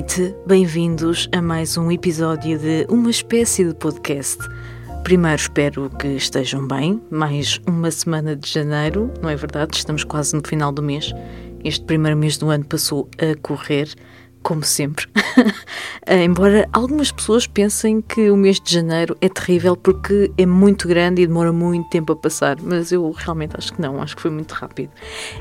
Noite, bem-vindos a mais um episódio de uma espécie de podcast. Primeiro, espero que estejam bem. Mais uma semana de janeiro, não é verdade? Estamos quase no final do mês. Este primeiro mês do ano passou a correr, como sempre. Embora algumas pessoas pensem que o mês de janeiro é terrível porque é muito grande e demora muito tempo a passar, mas eu realmente acho que não, acho que foi muito rápido.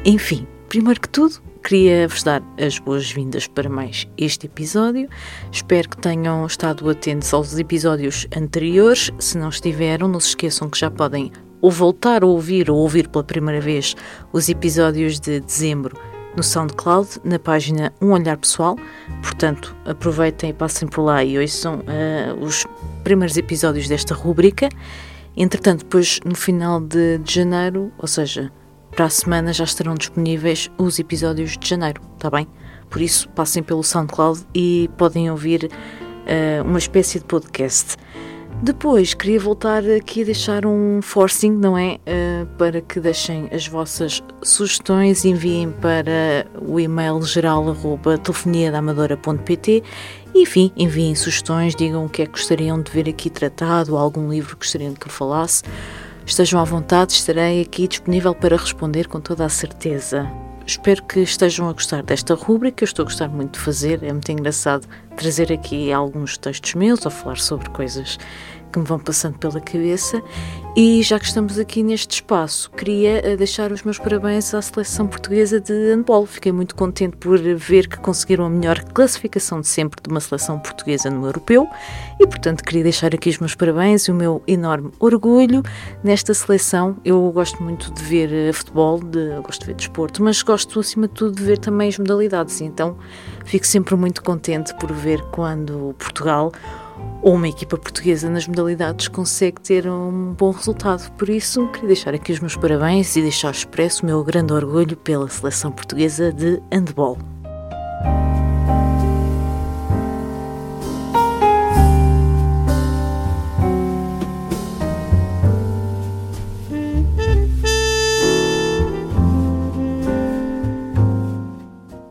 Enfim, primeiro que tudo, queria vos dar as boas-vindas para mais este episódio. Espero que tenham estado atentos aos episódios anteriores. Se não estiveram, não se esqueçam que já podem ou voltar a ouvir ou ouvir pela primeira vez os episódios de dezembro no SoundCloud, na página Um Olhar Pessoal. Portanto, aproveitem e passem por lá e ouçam uh, os primeiros episódios desta rúbrica. Entretanto, depois no final de, de janeiro, ou seja, para a semana já estarão disponíveis os episódios de janeiro, está bem? Por isso, passem pelo SoundCloud e podem ouvir uh, uma espécie de podcast. Depois, queria voltar aqui a deixar um forcing, não é? Uh, para que deixem as vossas sugestões, enviem para o e-mail geral telefoniadamadora.pt enfim, enviem sugestões, digam o que é que gostariam de ver aqui tratado, algum livro que gostariam de que eu falasse. Estejam à vontade, estarei aqui disponível para responder com toda a certeza. Espero que estejam a gostar desta rúbrica, eu estou a gostar muito de fazer, é muito engraçado trazer aqui alguns textos meus ou falar sobre coisas que me vão passando pela cabeça. E já que estamos aqui neste espaço, queria deixar os meus parabéns à seleção portuguesa de handball. Fiquei muito contente por ver que conseguiram a melhor classificação de sempre de uma seleção portuguesa no europeu e, portanto, queria deixar aqui os meus parabéns e o meu enorme orgulho nesta seleção. Eu gosto muito de ver futebol, de, gosto de ver desporto, mas gosto acima de tudo de ver também as modalidades. Então, fico sempre muito contente por ver quando Portugal ou uma equipa portuguesa nas modalidades consegue ter um bom resultado. Por isso, queria deixar aqui os meus parabéns e deixar expresso o meu grande orgulho pela seleção portuguesa de handball.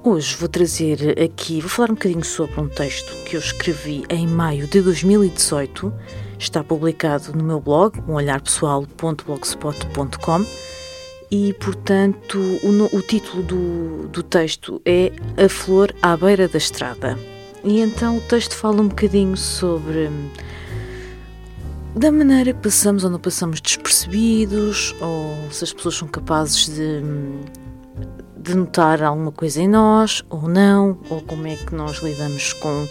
Hoje vou trazer aqui, vou falar um bocadinho sobre um texto que eu escrevi em maio de 2018. Está publicado no meu blog, umolharpessoal.blogspot.com e, portanto, o, o título do, do texto é A Flor à Beira da Estrada. E então o texto fala um bocadinho sobre da maneira que passamos ou não passamos despercebidos, ou se as pessoas são capazes de de notar alguma coisa em nós ou não, ou como é que nós lidamos com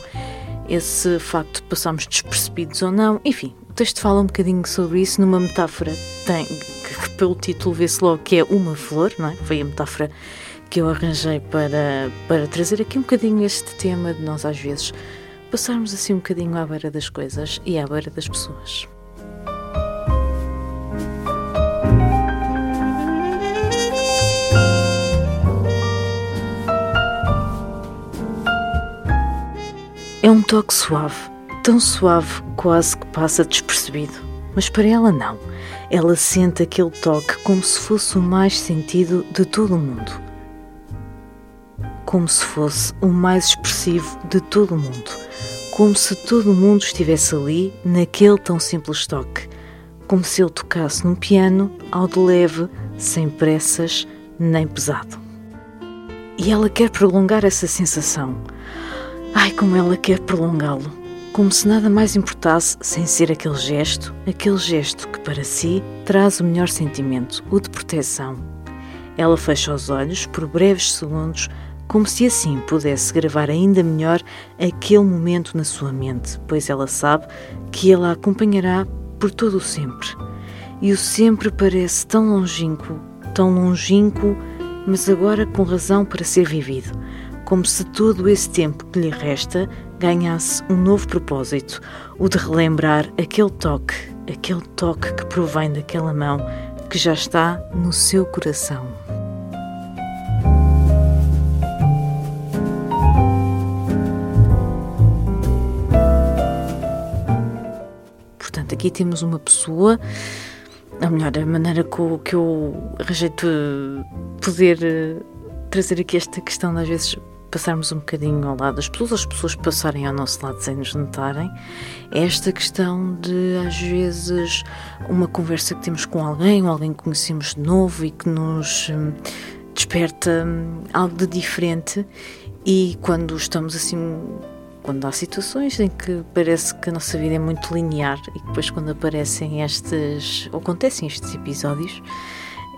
esse facto de passarmos despercebidos ou não. Enfim, o texto fala um bocadinho sobre isso numa metáfora tem, que, que pelo título vê-se logo que é uma flor, não é? Foi a metáfora que eu arranjei para, para trazer aqui um bocadinho este tema de nós às vezes passarmos assim um bocadinho à beira das coisas e à beira das pessoas. É um toque suave, tão suave quase que passa despercebido. Mas para ela não. Ela sente aquele toque como se fosse o mais sentido de todo o mundo. Como se fosse o mais expressivo de todo o mundo. Como se todo o mundo estivesse ali, naquele tão simples toque. Como se ele tocasse num piano, ao de leve, sem pressas, nem pesado. E ela quer prolongar essa sensação Ai, como ela quer prolongá-lo, como se nada mais importasse sem ser aquele gesto, aquele gesto que para si traz o melhor sentimento, o de proteção. Ela fecha os olhos por breves segundos, como se assim pudesse gravar ainda melhor aquele momento na sua mente, pois ela sabe que ele a acompanhará por todo o sempre. E o sempre parece tão longínquo, tão longínquo mas agora com razão para ser vivido, como se todo esse tempo que lhe resta ganhasse um novo propósito, o de relembrar aquele toque, aquele toque que provém daquela mão que já está no seu coração. Portanto, aqui temos uma pessoa, a melhor a maneira que eu de poder eh, trazer aqui esta questão às vezes passarmos um bocadinho ao lado das pessoas, as pessoas passarem ao nosso lado sem nos notarem, é esta questão de, às vezes, uma conversa que temos com alguém, ou alguém que conhecemos de novo e que nos hum, desperta hum, algo de diferente, e quando estamos assim. Quando há situações em que parece que a nossa vida é muito linear e depois, quando aparecem estes. ou acontecem estes episódios,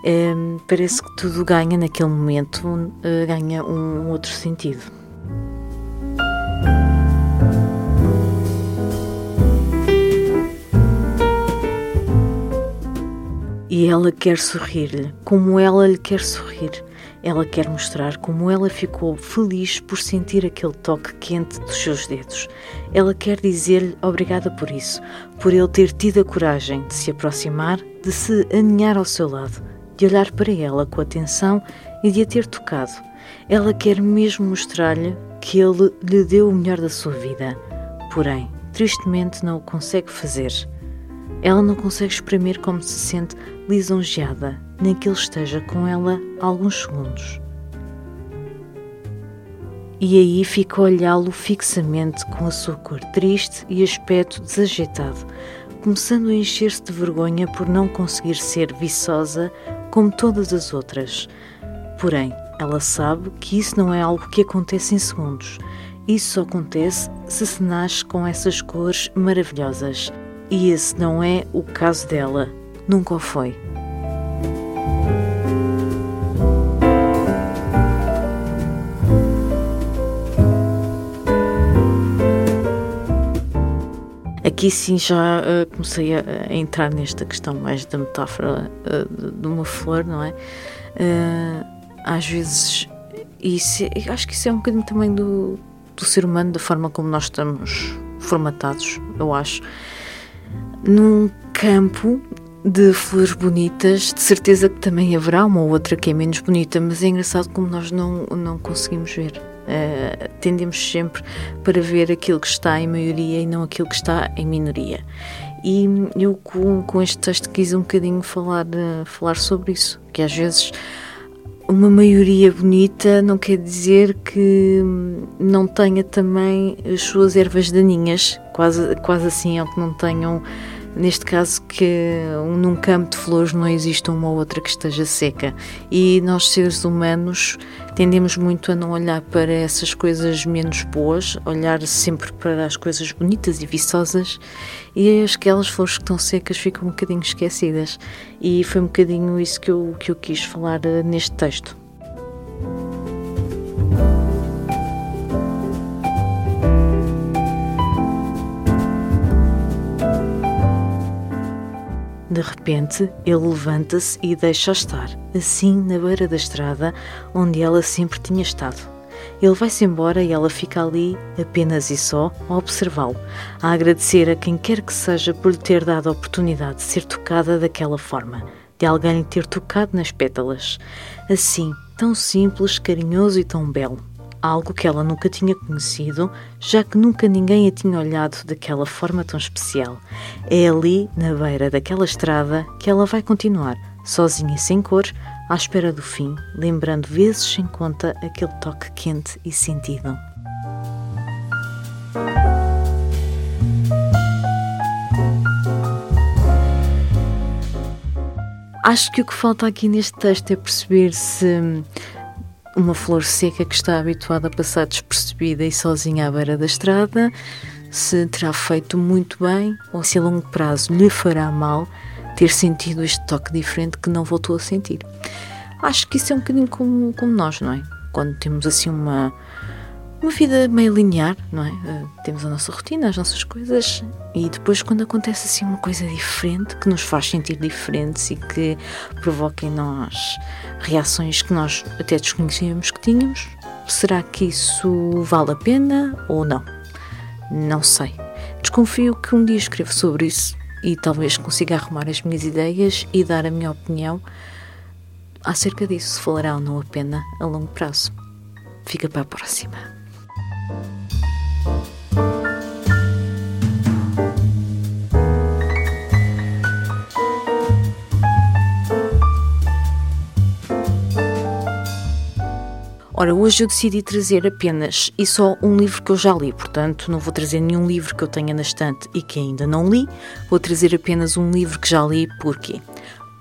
um, parece que tudo ganha naquele momento, uh, ganha um, um outro sentido. E ela quer sorrir-lhe, como ela lhe quer sorrir. Ela quer mostrar como ela ficou feliz por sentir aquele toque quente dos seus dedos. Ela quer dizer-lhe obrigada por isso, por ele ter tido a coragem de se aproximar, de se aninhar ao seu lado, de olhar para ela com atenção e de a ter tocado. Ela quer mesmo mostrar-lhe que ele lhe deu o melhor da sua vida. Porém, tristemente não o consegue fazer. Ela não consegue exprimir como se sente lisonjeada, nem que ele esteja com ela alguns segundos. E aí fica a olhá-lo fixamente com a sua cor triste e aspecto desajeitado, começando a encher-se de vergonha por não conseguir ser viçosa como todas as outras. Porém, ela sabe que isso não é algo que acontece em segundos. Isso só acontece se se nasce com essas cores maravilhosas. E esse não é o caso dela. Nunca o foi. Aqui sim já uh, comecei a, a, entrar nesta questão mais da metáfora uh, de uma flor, não é? Uh, às vezes, isso, acho que isso é um bocadinho também do, do ser humano, da forma como nós estamos formatados, eu acho. Num campo de flores bonitas, de certeza que também haverá uma ou outra que é menos bonita, mas é engraçado como nós não, não conseguimos ver. Uh, tendemos sempre para ver aquilo que está em maioria e não aquilo que está em minoria. E eu com, com este texto quis um bocadinho falar, uh, falar sobre isso, que às vezes uma maioria bonita não quer dizer que não tenha também as suas ervas daninhas, quase, quase assim, ou que não tenham neste caso que num campo de flores não existe uma ou outra que esteja seca. E nós seres humanos tendemos muito a não olhar para essas coisas menos boas, olhar sempre para as coisas bonitas e viçosas. E aquelas flores que estão secas ficam um bocadinho esquecidas. E foi um bocadinho isso que eu, que eu quis falar eh, neste texto. De repente, ele levanta-se e deixa estar, assim na beira da estrada onde ela sempre tinha estado. Ele vai-se embora e ela fica ali, apenas e só, a observá-lo, a agradecer a quem quer que seja por lhe ter dado a oportunidade de ser tocada daquela forma, de alguém lhe ter tocado nas pétalas. Assim, tão simples, carinhoso e tão belo algo que ela nunca tinha conhecido, já que nunca ninguém a tinha olhado daquela forma tão especial. É ali, na beira daquela estrada, que ela vai continuar, sozinha e sem cor, à espera do fim, lembrando vezes sem conta aquele toque quente e sentido. Acho que o que falta aqui neste texto é perceber se uma flor seca que está habituada a passar despercebida e sozinha à beira da estrada, se terá feito muito bem ou se a longo prazo lhe fará mal ter sentido este toque diferente que não voltou a sentir. Acho que isso é um bocadinho como, como nós, não é? Quando temos assim uma, uma vida meio linear, não é? Uh, temos a nossa rotina, as nossas coisas, e depois, quando acontece assim uma coisa diferente, que nos faz sentir diferentes e que provoca em nós reações que nós até desconhecíamos que tínhamos, será que isso vale a pena ou não? Não sei. Desconfio que um dia escrevo sobre isso e talvez consiga arrumar as minhas ideias e dar a minha opinião acerca disso, se falará ou não a pena a longo prazo. Fica para a próxima. Ora, hoje eu decidi trazer apenas e só um livro que eu já li, portanto, não vou trazer nenhum livro que eu tenha na estante e que ainda não li, vou trazer apenas um livro que já li, porquê?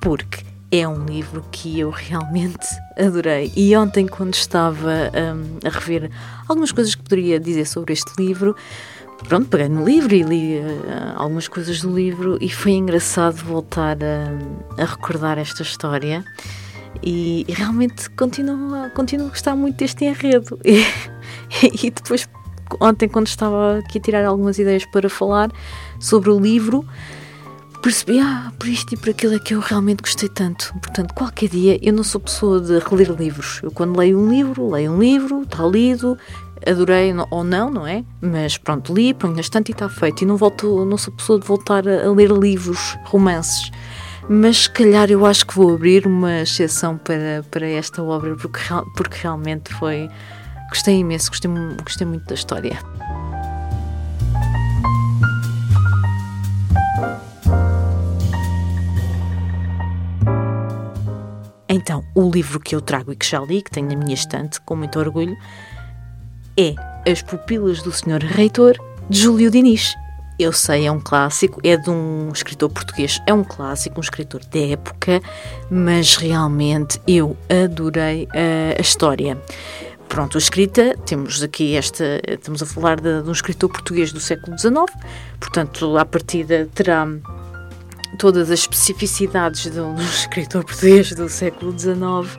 Porque é um livro que eu realmente adorei. E ontem, quando estava um, a rever algumas coisas que poderia dizer sobre este livro, pronto, peguei no livro e li uh, algumas coisas do livro e foi engraçado voltar a, a recordar esta história e, e, realmente continuo, continuo a gostar muito deste enredo. E, e depois, ontem, quando estava aqui a tirar algumas ideias para falar sobre o livro, percebi, ah, por isto e por aquilo é que eu realmente gostei tanto. Portanto, qualquer dia, eu não sou pessoa de reler livros. Eu, quando leio um livro, leio um livro, está lido, adorei ou não, não é? Mas pronto, li, ponho na estante e está feito. E não, volto, não sou pessoa de voltar a, ler livros, romances mas se calhar eu acho que vou abrir uma exceção para, para esta obra porque, porque realmente foi. Gostei imenso, gostei, gostei muito da história. Então, o livro que eu trago e que já li, que tenho na minha estante, com muito orgulho, é As Pupilas do Senhor Reitor, de Júlio Diniz. Eu sei, é um clássico, é de um escritor português, é um clássico, um escritor da época, mas realmente eu adorei a, a história. Pronto, a escrita, temos aqui esta, estamos a falar de, de um escritor português do século XIX, portanto, à partida terá todas as especificidades de um escritor português do século XIX,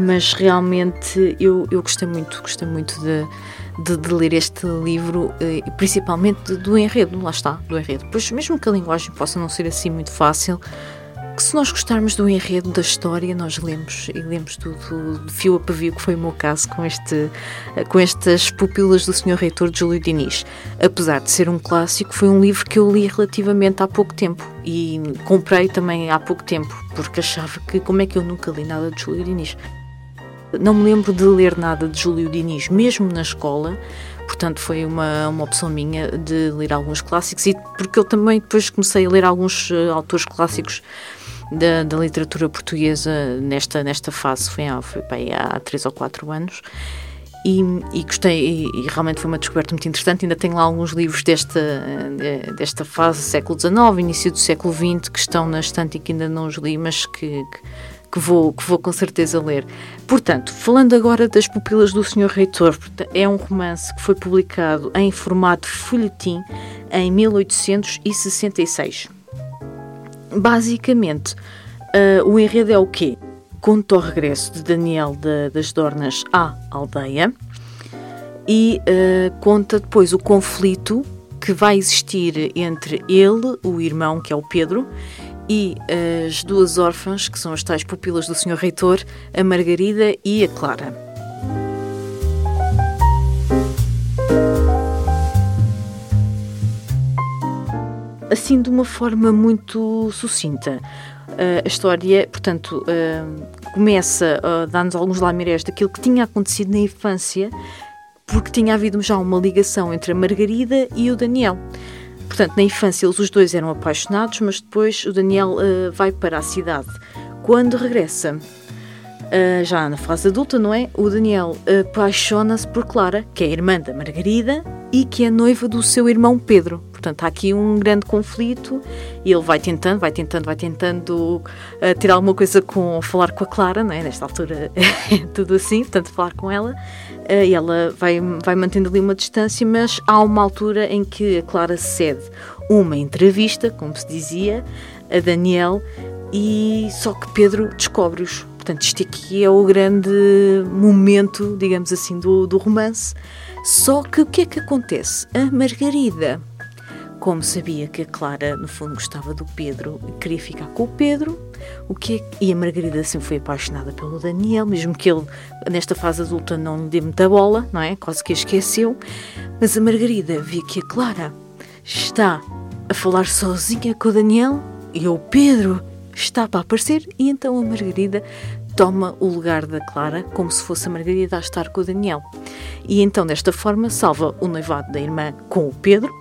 mas realmente eu, eu gostei muito, gostei muito de de, de ler este livro, eh, principalmente do enredo, lá está, do enredo. Pois, mesmo que a linguagem possa não ser assim muito fácil, se nós gostarmos do enredo, da história, nós lemos e lemos tudo de fio a pavio, que foi o meu caso com, este, com estas pupilas do Sr. Reitor de Júlio Diniz. Apesar de ser um clássico, foi um livro que eu li relativamente há pouco tempo e comprei também há pouco tempo, porque achava que como é que eu nunca li nada de Júlio Diniz. Não me lembro de ler nada de Júlio Diniz, mesmo na escola, portanto foi uma, uma opção minha de ler alguns clássicos e porque eu também depois comecei a ler alguns uh, autores clássicos da, da, literatura portuguesa nesta, nesta fase, foi, foi bem, há três ou quatro anos. E, e gostei, e, e, realmente foi uma descoberta muito interessante. Ainda tenho lá alguns livros desta, desta fase, século XIX, início do século XX, que estão na estante e que ainda não os li, mas que, que que vou, que vou com certeza ler. Portanto, falando agora das Pupilas do Senhor Reitor, é um romance que foi publicado em formato folhetim em 1866. Basicamente, uh, o enredo é o quê? Conta o regresso de Daniel de, das Dornas à aldeia e uh, conta depois o conflito que vai existir entre ele, o irmão, que é o Pedro, e as duas órfãs, que são as tais pupilas do Sr. Reitor, a Margarida e a Clara. Assim, de uma forma muito sucinta, a história, portanto, começa a dar-nos alguns lamirés daquilo que tinha acontecido na infância, porque tinha havido já uma ligação entre a Margarida e o Daniel. Portanto, na infância eles os dois eram apaixonados, mas depois o Daniel uh, vai para a cidade. Quando regressa, uh, já na fase adulta, não é? O Daniel apaixona-se por Clara, que é irmã da Margarida e que é noiva do seu irmão Pedro. Portanto, há aqui um grande conflito e ele vai tentando, vai tentando, vai tentando uh, ter alguma coisa com falar com a Clara, não é? Nesta altura é tudo assim, portanto, falar com ela. Uh, e ela vai, vai mantendo ali uma distância, mas há uma altura em que a Clara cede uma entrevista, como se dizia, a Daniel, e só que Pedro descobre-os. Portanto, isto aqui é o grande momento, digamos assim, do, do romance Só que o que é que acontece? A Margarida, como sabia que a Clara, no fundo, gostava do Pedro queria ficar com o Pedro, o que é, e a Margarida sempre foi apaixonada pelo Daniel, mesmo que ele, nesta fase adulta, não lhe dê muita bola, não é? Quase que a esqueceu. Mas a Margarida vê que a Clara está a falar sozinha com o Daniel e o Pedro está para aparecer, e então a Margarida toma o lugar da Clara como se fosse a Margarida a estar com o Daniel. E então, desta forma, salva o noivado da irmã com o Pedro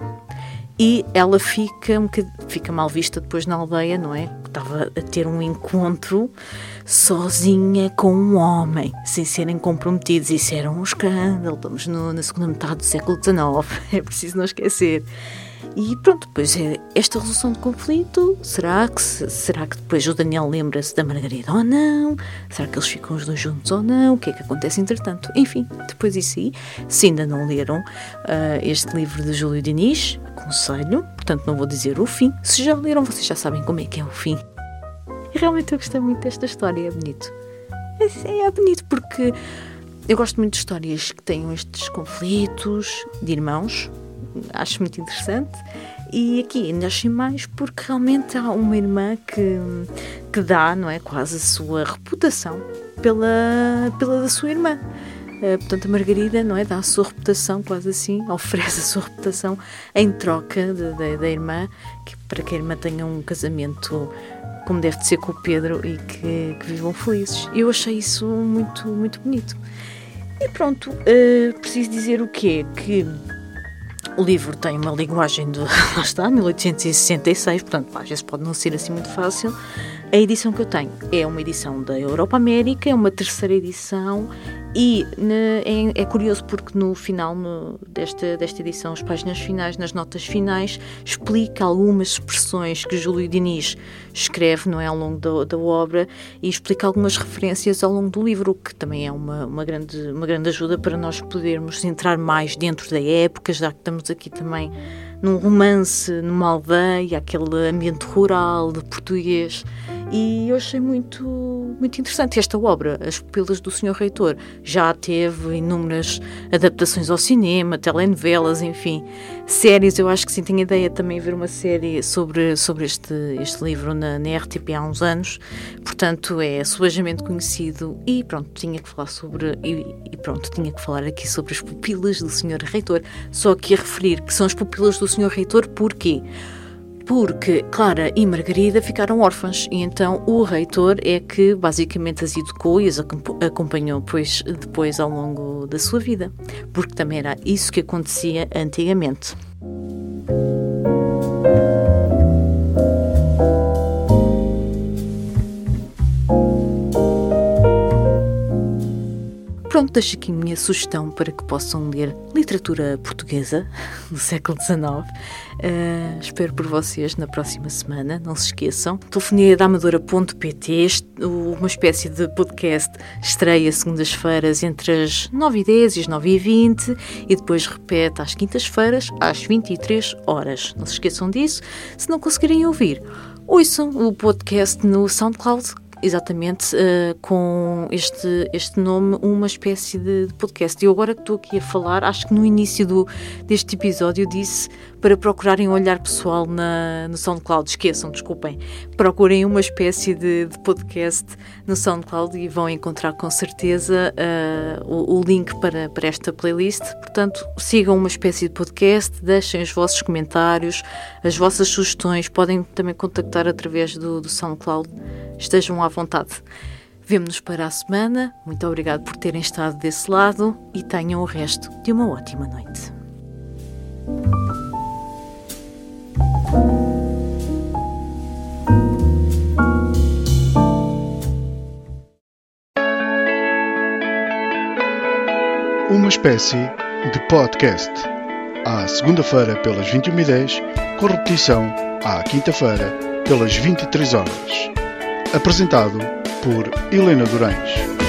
e ela fica, um fica mal vista depois na aldeia, não é? Estava a ter um encontro sozinha com um homem, sem serem comprometidos. Isso era um escândalo. Estamos no, na segunda metade do século XIX, é preciso não esquecer. E pronto, depois é esta resolução de conflito. Será que, será que depois o Daniel lembra-se da Margarida ou não? Será que eles ficam os dois juntos ou não? O que é que acontece entretanto? Enfim, depois disso aí, se ainda não leram uh, este livro de Júlio Diniz, aconselho, portanto não vou dizer o fim. Se já leram, vocês já sabem como é que é o fim. E realmente eu gostei muito desta história, é bonito. É, é bonito porque eu gosto muito de histórias que tenham estes conflitos de irmãos, acho muito interessante. E aqui achei mais porque realmente há uma irmã que, que dá, não é? Quase a sua reputação pela, pela da sua irmã. Uh, portanto, a Margarida, não é? Dá a sua reputação, quase assim, oferece a sua reputação em troca da irmã, que, para que a irmã tenha um casamento como deve de ser com o Pedro e que, que vivam felizes. Eu achei isso muito, muito bonito. E pronto, uh, preciso dizer o quê? Que o livro tem uma linguagem de, lá está, 1866, portanto, às vezes pode não ser assim muito fácil. A edição que eu tenho é uma edição da Europa América, é uma terceira edição e ne, é, é, curioso porque no final no, desta, desta edição, as páginas finais, nas notas finais, explica algumas expressões que Júlio Diniz escreve não é, ao longo da, da obra e explica algumas referências ao longo do livro, o que também é uma, uma, grande, uma grande ajuda para nós podermos entrar mais dentro da época, já que estamos aqui também num romance, numa aldeia, aquele ambiente rural de português. E eu achei muito, muito interessante esta obra, As Pupilas do Senhor Reitor. Já teve inúmeras adaptações ao cinema, telenovelas, enfim, séries. Eu acho que sim, tenho ideia também de ver uma série sobre, sobre este, este livro na, na RTP há uns anos. Portanto, é suavemente conhecido e pronto, tinha que falar sobre. E, e pronto, tinha que falar aqui sobre as pupilas do Senhor Reitor. Só que a referir que são as pupilas do Senhor Reitor, porquê? Porque Clara e Margarida ficaram órfãs e então o reitor é que basicamente as educou e as acompanhou pois, depois ao longo da sua vida, porque também era isso que acontecia antigamente. Deixo aqui minha sugestão para que possam ler literatura portuguesa do século XIX. Uh, eh, espero por vocês na próxima semana, não se esqueçam. Telefonia da Amadora.pt, uma espécie de podcast, estreia segundas-feiras entre as 9h10 e as 9h20 e depois repete às quintas-feiras às 23 horas. Não se esqueçam disso. Se não conseguirem ouvir, ouçam o podcast no SoundCloud exatamente uh, com este, este nome uma espécie de, de podcast. E agora que estou aqui a falar, acho que no início do, deste episódio disse para procurarem um olhar pessoal na, no SoundCloud. Esqueçam, desculpem. Procurem uma espécie de, de podcast no SoundCloud e vão encontrar com certeza uh, o, o, link para, para esta playlist. Portanto, sigam uma espécie de podcast, deixem os vossos comentários, as vossas sugestões. Podem também contactar através do, do SoundCloud estejam à vontade. Vemo-nos para a semana. Muito obrigado por terem estado desse lado e tenham o resto de uma ótima noite. Uma espécie de podcast. À segunda-feira pelas 21h10, com repetição à quinta-feira pelas 23 horas apresentado por Helena Durães.